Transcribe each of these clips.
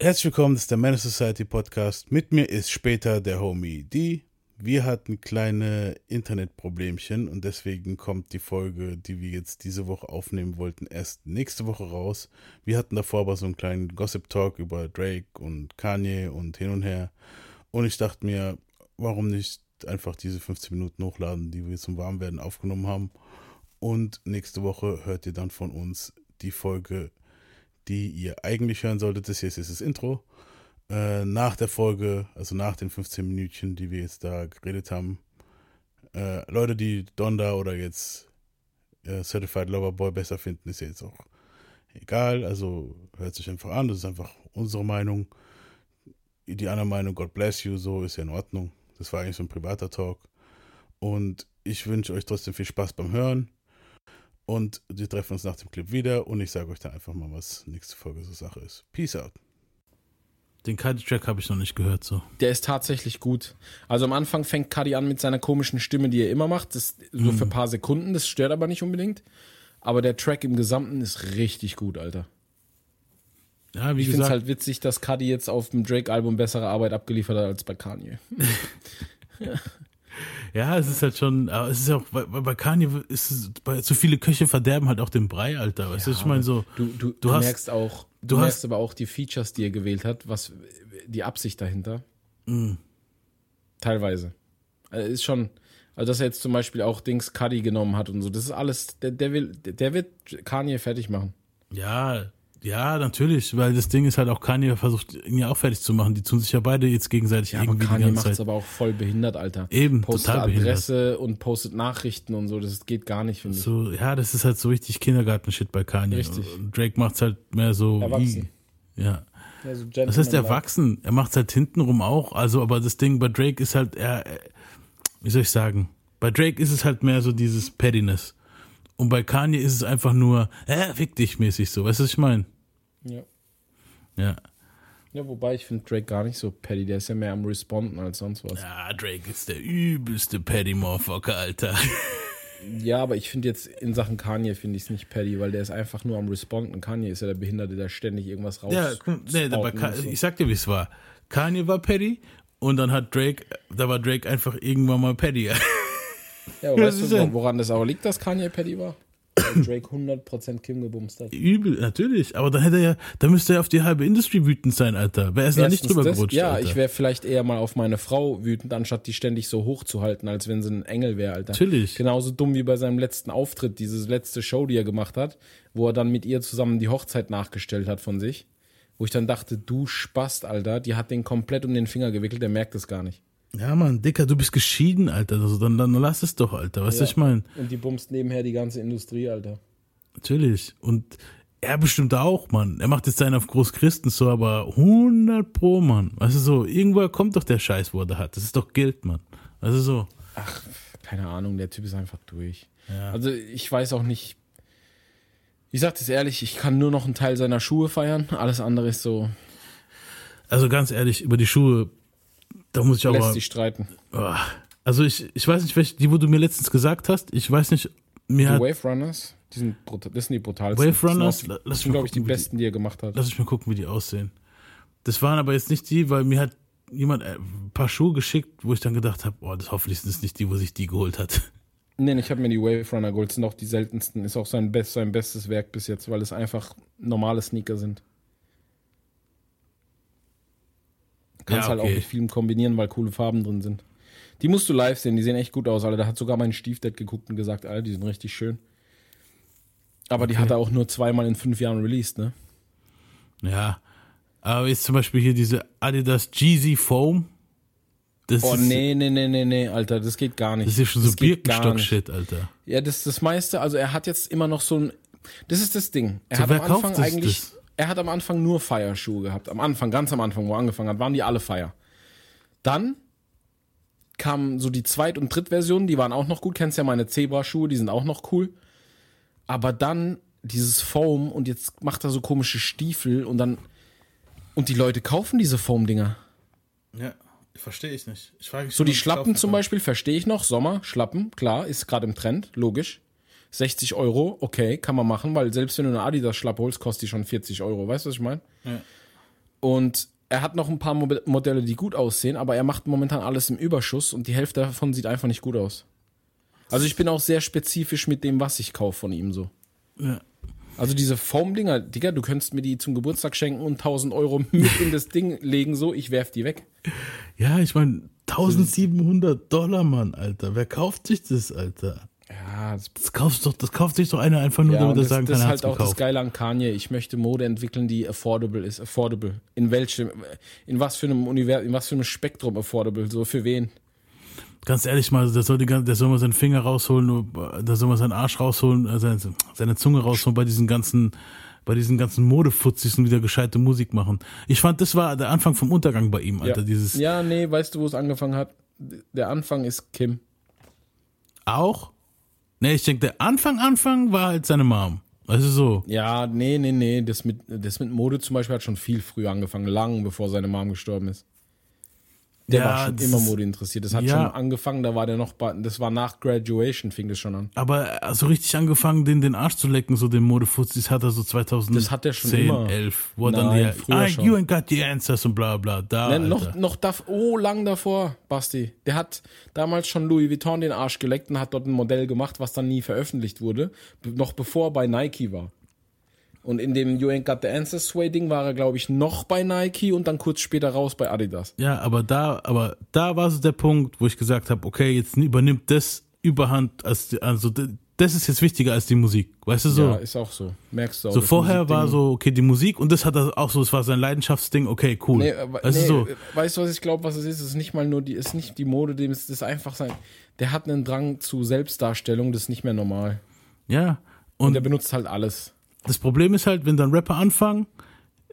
Herzlich willkommen, das ist der Man Society Podcast. Mit mir ist später der Homie D. Wir hatten kleine Internetproblemchen und deswegen kommt die Folge, die wir jetzt diese Woche aufnehmen wollten, erst nächste Woche raus. Wir hatten davor aber so einen kleinen Gossip Talk über Drake und Kanye und hin und her. Und ich dachte mir, warum nicht einfach diese 15 Minuten hochladen, die wir zum Warmwerden aufgenommen haben. Und nächste Woche hört ihr dann von uns die Folge, die ihr eigentlich hören solltet. Das hier ist das Intro. Äh, nach der Folge, also nach den 15 Minütchen, die wir jetzt da geredet haben, äh, Leute, die Donda oder jetzt äh, Certified Lover Boy besser finden, ist jetzt auch egal. Also hört sich einfach an. Das ist einfach unsere Meinung. Die andere Meinung, God bless you, so ist ja in Ordnung. Das war eigentlich so ein privater Talk. Und ich wünsche euch trotzdem viel Spaß beim Hören. Und wir treffen uns nach dem Clip wieder und ich sage euch dann einfach mal, was nächste Folge so Sache ist. Peace out. Den Cuddy-Track habe ich noch nicht gehört, so. Der ist tatsächlich gut. Also am Anfang fängt Cuddy an mit seiner komischen Stimme, die er immer macht. Das so für ein paar Sekunden, das stört aber nicht unbedingt. Aber der Track im Gesamten ist richtig gut, Alter. Ja, wie Ich finde es halt witzig, dass Cuddy jetzt auf dem Drake-Album bessere Arbeit abgeliefert hat als bei Kanye. ja, es ist halt schon, aber es ist ja auch, bei, bei Kanye ist es, bei, zu viele Köche verderben halt auch den Brei, Alter. Weißt du, ich meine so, Du, du, du, hast- merkst auch, du du, hast- merkst aber auch die Features, die er gewählt hat, was die Absicht dahinter. Mm. Teilweise. Also ist schon, also dass er jetzt zum Beispiel auch Dings Cuddy genommen hat und so, das ist alles, der, der will, der wird Kanye fertig machen. ja, ja, natürlich, weil das Ding ist halt auch Kanye versucht, ihn ja auch fertig zu machen. Die tun sich ja beide jetzt gegenseitig Ja, aber irgendwie die Kanye macht es aber auch voll behindert, Alter. Eben, Postet total behindert. Adresse und postet Nachrichten und so, das geht gar nicht, finde ich. So, ja, das ist halt so richtig Kindergarten-Shit bei Kanye. Richtig. Und Drake macht's halt mehr so. Erwachsen. Ja. Ja, so Das heißt erwachsen. Er macht's halt hintenrum auch. Also, aber das Ding bei Drake ist halt, er, er- wie soll ich sagen? Bei Drake ist es halt mehr so dieses Pettiness. Und bei Kanye ist es einfach nur, äh, fick dich mäßig so. Weißt du, was ich meine? Ja. Ja. ja, wobei ich finde Drake gar nicht so petty, der ist ja mehr am Responden als sonst was. Ja, Drake ist der übelste Petty-Motherfucker, Alter. Ja, aber ich finde jetzt in Sachen Kanye finde ich es nicht petty, weil der ist einfach nur am Responden. Kanye ist ja der Behinderte, der ständig irgendwas raus. Ja, nee, aber ich sag dir, wie es war. Kanye war Petty und dann hat Drake, da war Drake einfach irgendwann mal Petty. ja, aber weißt du, ja- woran das auch liegt, dass Kanye petty war? Weil Drake 100% Kim gebumst hat. Übel, natürlich. Aber dann hätte er ja, da müsste er auf die halbe Industrie wütend sein, Alter. Wer ist da nicht drüber das, gerutscht? Ja, Alter. ich wäre vielleicht eher mal auf meine Frau wütend, anstatt die ständig so hoch zu halten, als wenn sie ein Engel wäre, Alter. Natürlich. Genauso dumm wie bei seinem letzten Auftritt, diese letzte Show, die er gemacht hat, wo er dann mit ihr zusammen die Hochzeit nachgestellt hat von sich. Wo ich dann dachte, du Spast, Alter, die hat den komplett um den Finger gewickelt, der merkt es gar nicht. Ja, Mann, Dicker, du bist geschieden, Alter. Also dann, dann lass es doch, Alter. Weißt du, Ja. ich meine? Und die bumst nebenher die ganze Industrie, Alter. Natürlich. Und er bestimmt auch, Mann. Er macht jetzt seinen auf Großchristen so, aber 100 pro, Mann. Weißt du so, irgendwoher kommt doch der Scheiß, wo er da hat. Das ist doch Geld, Mann. Du so. Ach, keine Ahnung, der Typ ist einfach durch. Ja. Also ich weiß auch nicht. Ich sag das ehrlich, ich kann nur noch einen Teil seiner Schuhe feiern. Alles andere ist so, Also ganz ehrlich, über die Schuhe, da muss ich aber. lässt sich streiten. Oh. Also ich, ich weiß nicht, welche, die, wo du mir letztens gesagt hast, ich weiß nicht, mir Die Wave Runners, die sind brutal, das sind die brutalsten. Wave Runners? Das sind, sind mal glaube ich, die gucken, wie die- besten, die er gemacht hat. lass ich mal gucken, wie die aussehen. Das waren aber jetzt nicht die, weil mir hat jemand äh, ein paar Schuhe geschickt, wo ich dann gedacht habe, oh, das hoffentlich sind es nicht die, wo sich die geholt hat. Nee, ich habe mir die Wave Runner geholt, sind auch die seltensten. Ist auch sein, best, sein bestes Werk bis jetzt, weil es einfach normale Sneaker sind. Kannst Ja, halt auch okay. mit vielem kombinieren, weil coole Farben drin sind. Die musst du live sehen, die sehen echt gut aus, Alter. Da hat sogar mein Stiefdad geguckt und gesagt, Alter, die sind richtig schön. Aber die Okay. hat er auch nur zweimal in fünf Jahren released, ne? Ja. Aber jetzt zum Beispiel hier diese Adidas Jeezy Foam. Das Oh, ist, nee, nee, nee, nee, nee, Alter, das geht gar nicht. Das ist ja schon so. Birkenstock-Shit, Alter. Ja, das das meiste, also er hat jetzt immer noch so ein. Das ist das Ding. Er So, hat am Anfang eigentlich. das? Er hat am Anfang nur Fire-Schuhe gehabt. Am Anfang, ganz am Anfang, wo er angefangen hat, waren die alle Fire. Dann kamen so die Zweit- und Drittversionen, die waren auch noch gut. Kennst ja meine Zebra-Schuhe, die sind auch noch cool. Aber dann dieses Foam und jetzt macht er so komische Stiefel und dann. Und die Leute kaufen diese Foam-Dinger. Ja, verstehe ich nicht. Ich frage mich So die Schlappen zum Beispiel, verstehe ich noch. Sommer, Schlappen, klar, ist gerade im Trend, logisch. 60 Euro, okay, kann man machen, weil selbst wenn du eine Adidas-Schlappe holst, kostet die schon 40 Euro. Weißt du, was ich meine? Ja. Und er hat noch ein paar Mo Modelle, die gut aussehen, aber er macht momentan alles im Überschuss und die Hälfte davon sieht einfach nicht gut aus. Also ich bin auch sehr spezifisch mit dem, was ich kaufe von ihm so. Ja. Also diese Foam-Dinger, Digga, du könntest mir die zum Geburtstag schenken und 1000 Euro mit in das Ding legen, so, ich werf die weg. Ja, ich meine, 1700 Dollar, Mann, Alter. Wer kauft sich das, Alter? Ja, das, Das kauft, doch, das kauft sich doch einer einfach nur, ja damit er das, sagen das kann, ist er halt auch das gekauft. Geile an Kanye. Ich möchte Mode entwickeln, die affordable ist. Affordable. In welchem, in was für einem Univers, in was für einem Spektrum affordable? So für wen? Ganz ehrlich mal, der soll, die, der soll mal seinen Finger rausholen, da soll mal seinen Arsch rausholen, äh, seine, seine Zunge rausholen bei diesen ganzen, bei diesen ganzen Modefutzis und wieder gescheite Musik machen. Ich fand, das war der Anfang vom Untergang bei ihm, Alter. ja. Dieses ja, nee, weißt du, wo es angefangen hat? Der Anfang ist Kim. auch. Nee, ich denke, der Anfang, Anfang war halt seine Mom. Du so? Ja, nee, nee, nee. Das mit, das mit Mode zum Beispiel hat schon viel früher angefangen, lang bevor seine Mom gestorben ist. Der Ja, war schon immer Mode interessiert. Das hat Ja. schon angefangen, da war der noch, bei, das war nach Graduation, fing das schon an. Aber so richtig angefangen, den, den Arsch zu lecken, so den Modefutzis, hat er so 2010, Das hat er schon immer. 11, wo dann Nein, hier, früher ah, schon. you ain't got the answers und bla bla, da, Ne, Alter. noch, noch dav oh, lang davor, Basti. Der hat damals schon Louis Vuitton den Arsch geleckt und hat dort ein Modell gemacht, was dann nie veröffentlicht wurde. Noch bevor er bei Nike war. Und in dem You Ain't Got the Answers Sway Ding war er, glaube ich, noch bei Nike und dann kurz später raus bei Adidas. Ja, aber da, aber da war so der Punkt, wo ich gesagt habe, okay, jetzt übernimmt das Überhand, als also das ist jetzt wichtiger als die Musik, weißt du so? Ja, ist auch so. Merkst du auch. so vorher war so, okay, die Musik und das hat er auch so, es war sein Leidenschaftsding, okay, cool. Nee, weißt nee, du so? weißt du, was ich glaube, was es ist? Es ist nicht mal nur die, es ist nicht die Mode, dem ist das einfach sein. Der hat einen Drang zu Selbstdarstellung, das ist nicht mehr normal. Ja. Und Und der benutzt halt alles. Das Problem ist halt, wenn dann Rapper anfangen,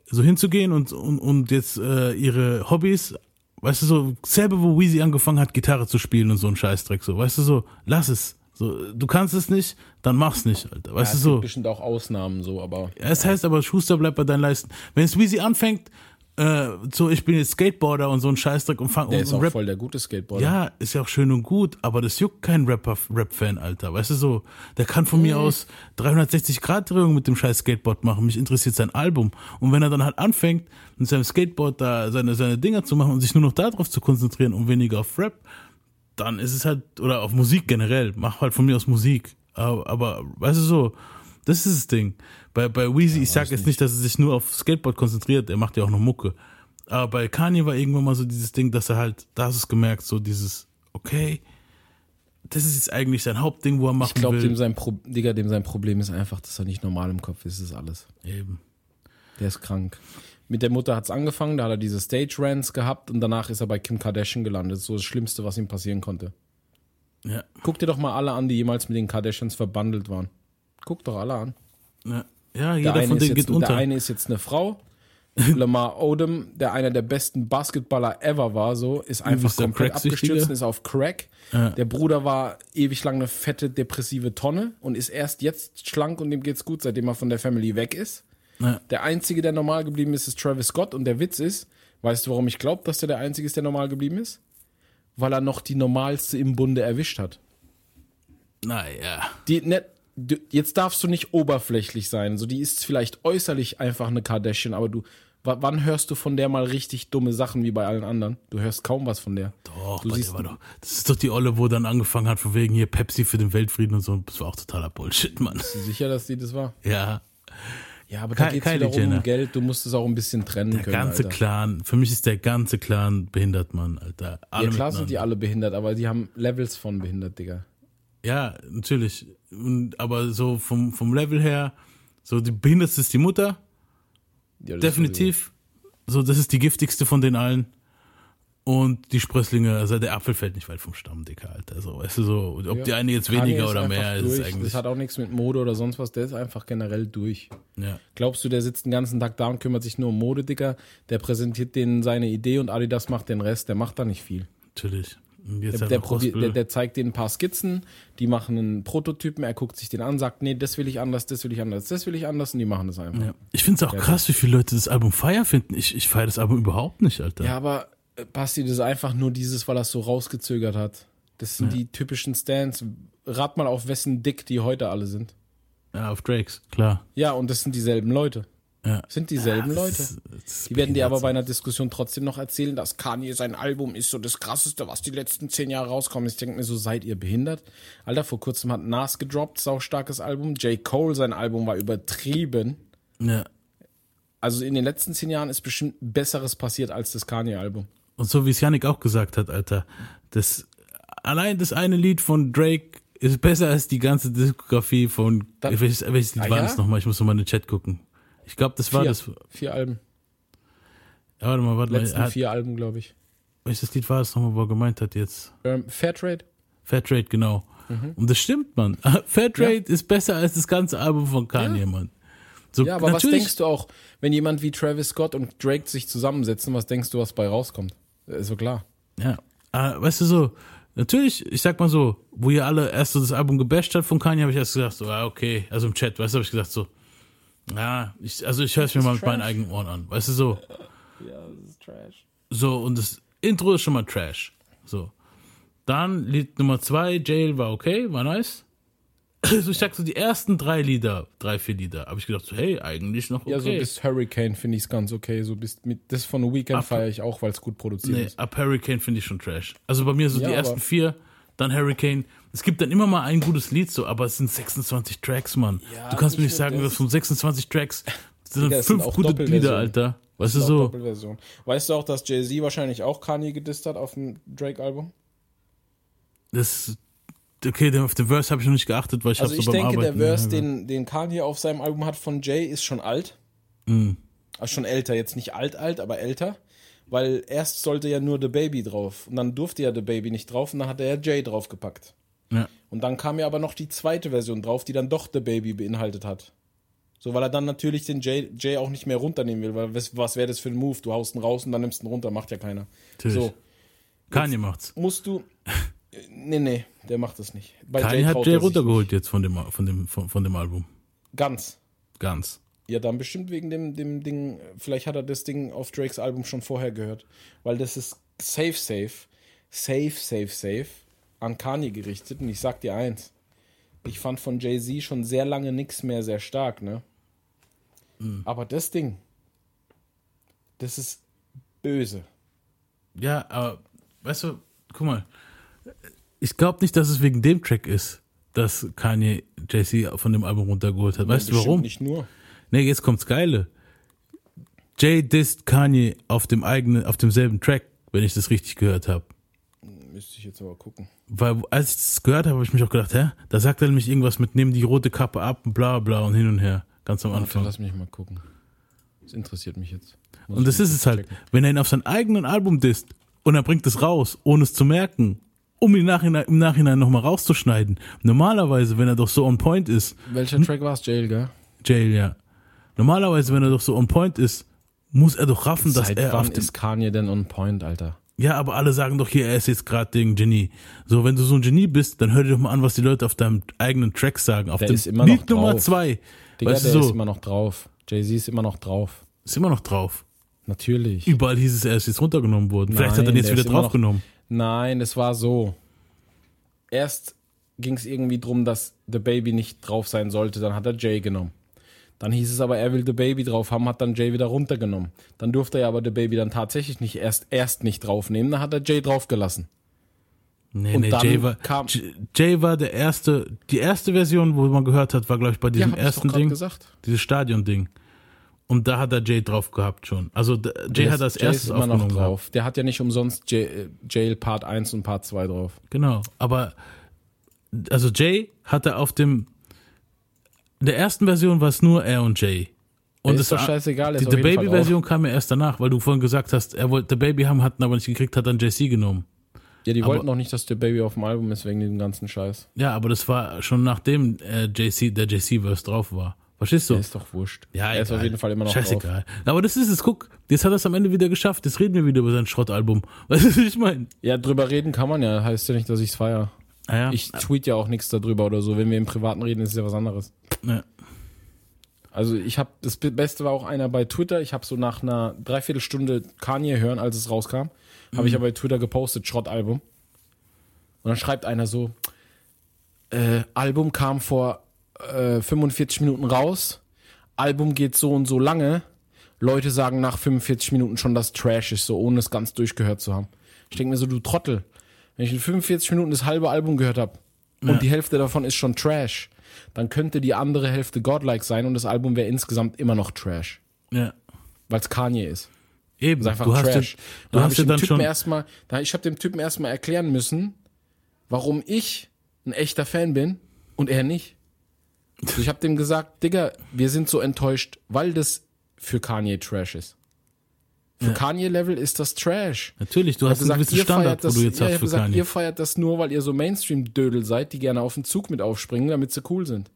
so hinzugehen und, und, und jetzt äh, ihre Hobbys, weißt du so, selber wo Weezy angefangen hat, Gitarre zu spielen und so ein Scheißdreck, so, weißt du so, lass es. So, du kannst es nicht, dann mach's nicht, Alter. Weißt Ja, du es so? gibt bestimmt auch Ausnahmen so, aber Ja, Es heißt aber, Schuster bleibt bei deinen Leisten. Wenn es Weezy anfängt, äh, so ich bin jetzt Skateboarder und so ein Scheißdreck und fang der und, ist und auch Rap. voll der gute Skateboarder. Ja, ist ja auch schön und gut, aber das juckt kein Rapper, Rap-Fan, Alter. Weißt du so, der kann von mir aus 360-Grad-Drehung mit dem scheiß Skateboard machen. Mich interessiert sein Album. Und wenn er dann halt anfängt, mit seinem Skateboard da seine, seine Dinger zu machen und sich nur noch darauf zu konzentrieren und weniger auf Rap, dann ist es halt, oder auf Musik generell, mach halt von mir aus Musik. Aber, aber weißt du so, das ist das Ding. Bei, bei Weezy, ich sag jetzt nicht, dass er sich nur auf Skateboard konzentriert, er macht ja auch noch Mucke. Aber bei Kanye war irgendwann mal so dieses Ding, dass er halt, da hast du es gemerkt, so dieses, okay, das ist jetzt eigentlich sein Hauptding, wo er machen ich glaube, will. sein Pro Digga, dem sein Problem ist einfach, dass er nicht normal im Kopf ist, das ist alles. Eben. Der ist krank. Mit der Mutter hat's angefangen, da hat er diese Stage Rants gehabt und danach ist er bei Kim Kardashian gelandet. Das ist so das Schlimmste, was ihm passieren konnte. Ja, Guck dir doch mal alle an, die jemals mit den Kardashians verbandelt waren. Guck doch alle an. ja, ja Der jeder von ist denen jetzt, geht unter. der eine ist jetzt eine Frau. Lamar Odom, der einer der besten Basketballer ever war, so, ist einfach Übelster komplett abgestürzt und ist auf Crack. Ja. Der Bruder war ewig lang eine fette, depressive Tonne und ist erst jetzt schlank und dem geht's gut, seitdem er von der Family weg ist. Ja. Der einzige, der normal geblieben ist, ist Travis Scott und der Witz ist, weißt du, warum ich glaube, dass der der einzige ist, der normal geblieben ist? Weil er noch die normalste im Bunde erwischt hat. Naja. Die, ne, du, jetzt darfst du nicht oberflächlich sein. So, die ist vielleicht äußerlich einfach eine Kardashian, aber du, wa- wann hörst du von der mal richtig dumme Sachen wie bei allen anderen? Du hörst kaum was von der. Doch, Du siehst- der doch. Das ist doch die Olle, wo dann angefangen hat, von wegen hier Pepsi für den Weltfrieden und so. Das war auch totaler Bullshit, Mann. Bist du sicher, dass die das war? Ja. Ja, aber da Ky- geht's Kylie wieder Jenner. um Geld. Du musst es auch ein bisschen trennen Der können. ganze Alter. Clan, für mich ist der ganze Clan behindert, Mann, Alter. Alle Ja, klar sind die alle behindert, aber die haben Levels von behindert, Digga. Ja, natürlich. Und, aber so vom, vom Level her, so die behindertste ist die Mutter, Ja, definitiv. So, das ist die giftigste von den allen. Und die Sprösslinge, also der Apfel fällt nicht weit vom Stamm, Dicker, Alter. So, weißt du so, ob Ja. die eine jetzt weniger oder mehr ist, durch. ist eigentlich. Das hat auch nichts mit Mode oder sonst was. Der ist einfach generell durch. Ja. Glaubst du, der sitzt den ganzen Tag da und kümmert sich nur um Mode, Dicker? Der präsentiert denen seine Idee und Adidas macht den Rest. Der macht da nicht viel. Natürlich. Der, halt der, der, der zeigt denen ein paar Skizzen, die machen einen Prototypen, er guckt sich den an, sagt, nee, das will ich anders, das will ich anders, das will ich anders und die machen das einfach. ja. Ich finde es auch krass, wie viele Leute das Album Fire finden. Ich, ich feiere das Album überhaupt nicht, Alter. Ja, aber äh, Basti, das ist einfach nur dieses, weil er es so rausgezögert hat. Das sind die typischen Stands. Rat mal auf wessen Dick die heute alle sind. Ja, auf Drakes, klar. Ja, und das sind dieselben Leute. Ja. Sind dieselben Das Leute. ist- ist Die werden dir aber bei einer Diskussion trotzdem noch erzählen, dass Kanye sein Album ist so das krasseste, was die letzten zehn Jahre rauskommt. Ich denke mir so, seid ihr behindert? Alter, vor kurzem hat Nas gedroppt, saustarkes Album. J. Cole, sein Album war übertrieben. Ja. Also in den letzten zehn Jahren ist bestimmt Besseres passiert als das Kanye-Album. Und so wie es Yannick auch gesagt hat, Alter, das allein das eine Lied von Drake ist besser als die ganze Diskografie von Dann- welches, welches Lied Ah, war ja? das nochmal? Ich muss nochmal in den Chat gucken. Ich glaube, das war Vier, das. vier Alben. Ja, warte mal, warte mal. Letzten Er Hat, vier Alben, glaube ich. welches Lied war das nochmal, wo er gemeint hat jetzt? Ähm, Fairtrade? Fairtrade, genau. Mhm. Und das stimmt, Mann. Fairtrade ist besser als das ganze Album von Kanye, Ja. Mann. So, Ja, aber was denkst du auch, wenn jemand wie Travis Scott und Drake sich zusammensetzen, was denkst du, was bei rauskommt? Ist so klar. Ja, äh, weißt du so, natürlich, ich sag mal so, wo ihr alle erst so das Album gebasht habt von Kanye, habe ich erst gedacht, so, ah, okay, also im Chat, weißt du, habe ich gesagt so, ja, ich, also ich höre es mir mal mit Trash. meinen eigenen Ohren an, weißt du so, Ja, das ist Trash. so und das Intro ist schon mal Trash, so. Dann Lied Nummer zwei, Jail war okay, war nice. Also ich sag so, die ersten drei Lieder, drei, vier Lieder, habe ich gedacht so, hey, eigentlich noch okay. Ja, so bis Hurricane finde ich es ganz okay. So bis mit das von The Weekend feiere ich auch, weil es gut produziert Nee, ist. ab Hurricane finde ich schon Trash. Also bei mir so Ja, die ersten vier, dann Hurricane. Es gibt dann immer mal ein gutes Lied so, aber es sind 26 Tracks, Mann. Ja, du kannst mir nicht sagen, das. dass von 26 Tracks sind Digga, sind fünf auch gute. Lieder, Alter. Weißt du Auch so? Weißt du auch, dass Jay-Z wahrscheinlich auch Kanye gedisst hat auf dem Drake-Album? Das okay, auf den Verse habe ich noch nicht geachtet, weil ich Also habe ich so beim denke, der Arbeiten. Verse, ja, den, den Kanye auf seinem Album hat von Jay, ist schon alt. Mhm. Also schon älter, jetzt nicht alt, alt, aber älter. Weil erst sollte ja nur The Baby drauf. Und dann durfte ja The Baby nicht drauf und dann hat er ja Jay draufgepackt. ja. Und dann kam ja aber noch die zweite Version drauf, die dann doch The Baby beinhaltet hat. So, weil er dann natürlich den Jay, Jay auch nicht mehr runternehmen will, weil was, was wäre das für ein Move? Du haust ihn raus und dann nimmst ihn runter, macht ja keiner. Natürlich. So, Kanye macht's. musst du. Nee, nee, der macht das nicht. Bei Kanye hat Jay er sich runtergeholt jetzt von dem, von dem, von, von dem Album. Ganz. Ganz. Ja, dann bestimmt wegen dem, dem Ding, vielleicht hat er das Ding auf Drakes Album schon vorher gehört. Weil das ist safe, safe, safe, safe, safe an Kanye gerichtet. Und ich sag dir eins, ich fand von Jay-Z schon sehr lange nichts mehr sehr stark, ne? Aber das Ding, das ist böse. Ja, aber weißt du, guck mal, ich glaube nicht, dass es wegen dem Track ist, dass Kanye JC von dem Album runtergeholt hat. Weißt du Bestimmt warum? Nicht nur. Nee, jetzt kommt's Geile. Jay disst Kanye auf dem eigenen, auf demselben Track, wenn ich das richtig gehört habe. Müsste ich jetzt aber gucken. Weil als ich das gehört habe, habe ich mich auch gedacht, hä? Da sagt er nämlich irgendwas mit, nimm die rote Kappe ab und bla bla und hin und her. Ganz am Warte, Anfang. lass mich mal gucken. Das interessiert mich jetzt. Muss Und das ist es halt, checken. wenn er ihn auf sein eigenen Album disst und er bringt es raus, ohne es zu merken, um ihn nachhinein, im Nachhinein nochmal rauszuschneiden. Normalerweise, wenn er doch so on point ist, Welcher Track war es? Jail, gell? Jail, ja. Normalerweise, wenn er doch so on point ist, muss er doch raffen, dass Seit er wann auf ist Kanye denn on point, Alter? Ja, aber alle sagen doch hier, er ist jetzt gerade den Genie. So, wenn du so ein Genie bist, dann hör dir doch mal an, was die Leute auf deinem eigenen Track sagen. Auf Der dem ist immer noch Lied Nummer drauf. zwei. Digga, weißt der so, ist immer noch drauf. Jay-Z ist immer noch drauf. ist immer noch drauf. Natürlich. Überall hieß es, er ist jetzt runtergenommen worden. Vielleicht hat er ihn Nein, jetzt der wieder noch- draufgenommen. Nein, das war so. Erst ging es irgendwie drum, dass The Baby nicht drauf sein sollte. Dann hat er Jay genommen. Dann hieß es aber, er will The Baby drauf haben, hat dann Jay wieder runtergenommen. Dann durfte er aber The Baby dann tatsächlich nicht erst, erst nicht draufnehmen. Dann hat er Jay draufgelassen. Nee, Und nee, Jay war, kam- Jay war der erste, die erste Version, wo man gehört hat, war, glaube ich, bei diesem doch ersten Ding, gesagt. dieses Stadion-Ding. Und da hat er Jay drauf gehabt schon. Also Jay Der hat erstes ist immer noch aufgenommen gehabt. drauf. Der hat ja nicht umsonst Jay, Jail Part 1 und Part 2 drauf. Genau, aber also Jay hatte auf dem in der ersten Version war es nur er und Jay. Und ist es doch war- scheißegal, Die ist auf The jeden Fall Baby Version kam ja erst danach, weil du vorhin gesagt hast, er wollte The Baby haben, hatten aber nicht gekriegt, hat dann JC genommen. Ja, die Aber- wollten noch nicht, dass der Baby auf dem Album ist, wegen dem ganzen Scheiß. Ja, aber das war schon nachdem äh, JC der JC Verse drauf war. Verstehst du? Der ist doch wurscht. Ja, er ist auf jeden Fall immer noch drauf. Scheißegal. Aber das ist es, guck, jetzt hat er es am Ende wieder geschafft. Jetzt reden wir wieder über sein Schrottalbum. Weißt du, was ich meine? Ja, drüber reden kann man ja. Heißt ja nicht, dass ich's feier. Ah, ja. Ich tweet ja auch nichts darüber oder so. Wenn wir im Privaten reden, ist es ja was anderes. ja. Also ich habe das Beste war auch einer bei Twitter. Ich habe so nach einer Dreiviertelstunde Kanye hören, als es rauskam, habe ich ja bei Twitter gepostet Schrottalbum. Und dann schreibt einer so: äh, Album kam vor äh, 45 Minuten raus. Album geht so und so lange. Leute sagen nach 45 Minuten schon, dass Trash ist, so ohne es ganz durchgehört zu haben. Ich denke mir so, du Trottel. Wenn ich in 45 Minuten das halbe Album gehört habe und Ja. die Hälfte davon ist schon Trash, dann könnte die andere Hälfte Godlike sein und das Album wäre insgesamt immer noch Trash. Ja. Weil es Kanye ist. Eben, Das ist einfach du hast Trash. ja, du dann habe hast ich dann Typen schon. erstmal, ich habe dem Typen erstmal erklären müssen, warum ich ein echter Fan bin und er nicht. Also ich habe dem gesagt, Digga, wir sind so enttäuscht, weil das für Kanye Trash ist. Für Kanye-Level ist das Trash. Natürlich, du hast einen gewissen Standard, das, wo du jetzt ja, hast für gesagt, Kanye. ihr feiert das nur, weil ihr so Mainstream-Dödel seid, die gerne auf den Zug mit aufspringen, damit sie cool sind.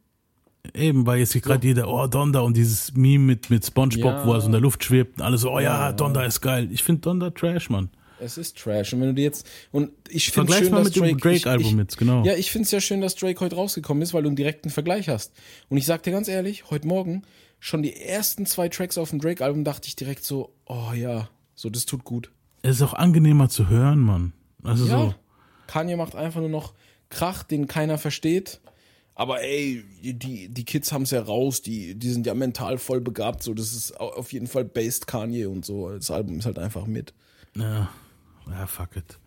Eben, weil jetzt hier gerade jeder, oh, Donda und dieses Meme mit, mit Spongebob, Ja. wo er so in der Luft schwebt und alle so, oh ja, Donda ist geil. Ich finde Donda Trash, Mann. Es ist Trash. Und wenn du dir jetzt, und ich finde schön, mal dass mit dem Drake, ich- Drake-Album jetzt, genau. Ja, ich finde es ja schön, dass Drake heute rausgekommen ist, weil du einen direkten Vergleich hast. Und ich sag dir ganz ehrlich, heute Morgen, schon die ersten zwei Tracks auf dem Drake-Album dachte ich direkt so, oh ja, so, das tut gut. Es ist auch angenehmer zu hören, Mann. Also Ja. so. Kanye macht einfach nur noch Krach, den keiner versteht. Aber ey, die, die Kids haben es ja raus, die, die sind ja mental voll begabt, so, das ist au- auf jeden Fall based Kanye und so. Das Album ist halt einfach mit. Ja, ja fuck it.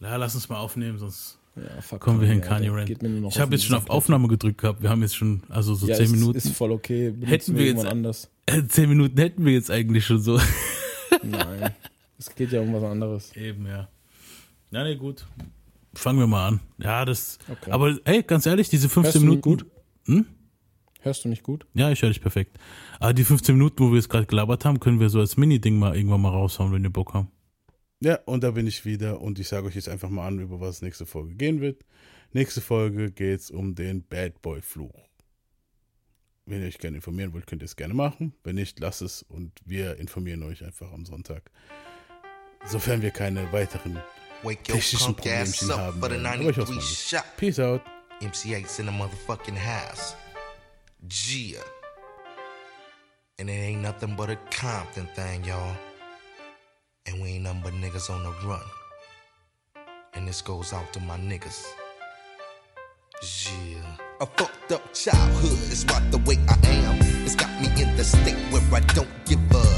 Ja, lass uns mal aufnehmen, sonst Ja, fuck kommen wir in Alter. Kanye noch Ich habe jetzt schon auf. Aufnahme gedrückt gehabt. Wir haben jetzt schon, also so Ja, zehn ist, Minuten. Ist voll okay. Benutzen Hätten wir irgendwann jetzt- anders. Zehn Minuten hätten wir jetzt eigentlich schon so. Nein. Es geht ja um was anderes. Eben, ja. Ja, nee, gut. Fangen wir mal an. Ja, das. Okay. Aber ey, ganz ehrlich, diese 15 Hörst du Minuten. mich gut? Hörst du mich gut? Ja, ich höre dich perfekt. Aber die 15 Minuten, wo wir jetzt gerade gelabert haben, können wir so als Mini-Ding mal irgendwann mal raushauen, wenn wir Bock haben. Ja, und da bin ich wieder und ich sage euch jetzt einfach mal an, über was nächste Folge gehen wird. Nächste Folge geht es um den Bad Boy Fluch. Wenn ihr euch gerne informieren wollt, könnt ihr es gerne machen. Wenn nicht, lasst es und wir informieren euch einfach am Sonntag. Sofern wir keine weiteren technischen Problemchen up haben. Aber ich 93 weiß nicht. shot. Peace out. MC8's in the motherfucking house. Gia. And it ain't nothing but a Compton thing, y'all. And we ain't but niggas on the run. And this goes out to my niggas. Yeah. A fucked up childhood is what the way I am. It's got me in the state where I don't give a